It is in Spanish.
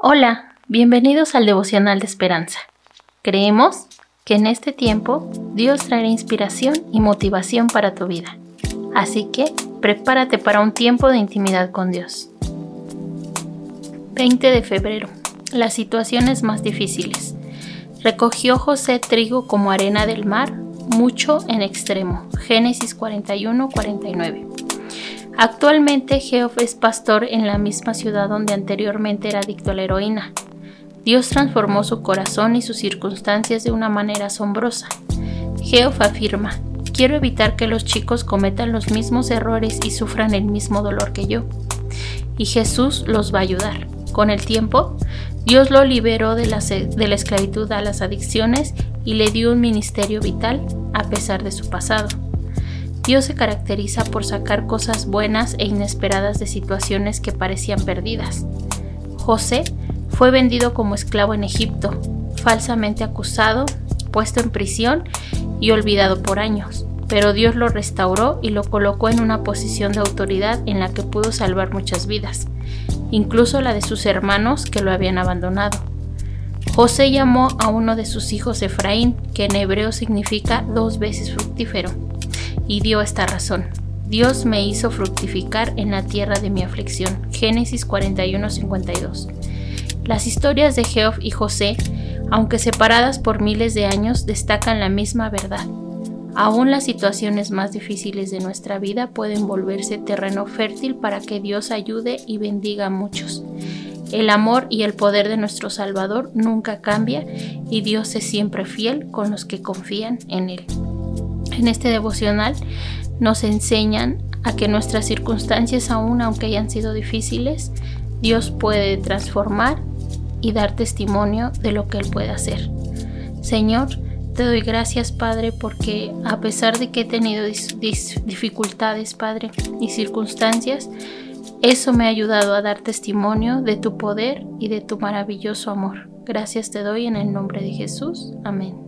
Hola, bienvenidos al devocional de esperanza. Creemos que en este tiempo Dios traerá inspiración y motivación para tu vida. Así que prepárate para un tiempo de intimidad con Dios. 20 de febrero. Las situaciones más difíciles. Recogió José trigo como arena del mar, mucho en extremo. Génesis 41-49. Actualmente Geoff es pastor en la misma ciudad donde anteriormente era adicto a la heroína. Dios transformó su corazón y sus circunstancias de una manera asombrosa. Geoff afirma, quiero evitar que los chicos cometan los mismos errores y sufran el mismo dolor que yo. Y Jesús los va a ayudar. Con el tiempo, Dios lo liberó de la, de la esclavitud a las adicciones y le dio un ministerio vital a pesar de su pasado. Dios se caracteriza por sacar cosas buenas e inesperadas de situaciones que parecían perdidas. José fue vendido como esclavo en Egipto, falsamente acusado, puesto en prisión y olvidado por años, pero Dios lo restauró y lo colocó en una posición de autoridad en la que pudo salvar muchas vidas, incluso la de sus hermanos que lo habían abandonado. José llamó a uno de sus hijos Efraín, que en hebreo significa dos veces fructífero y dio esta razón. Dios me hizo fructificar en la tierra de mi aflicción. Génesis 41:52. Las historias de Geoff y José, aunque separadas por miles de años, destacan la misma verdad. Aún las situaciones más difíciles de nuestra vida pueden volverse terreno fértil para que Dios ayude y bendiga a muchos. El amor y el poder de nuestro Salvador nunca cambia y Dios es siempre fiel con los que confían en Él en este devocional nos enseñan a que nuestras circunstancias, aún aunque hayan sido difíciles, Dios puede transformar y dar testimonio de lo que Él puede hacer. Señor, te doy gracias, Padre, porque a pesar de que he tenido dificultades, Padre, y circunstancias, eso me ha ayudado a dar testimonio de tu poder y de tu maravilloso amor. Gracias te doy en el nombre de Jesús. Amén.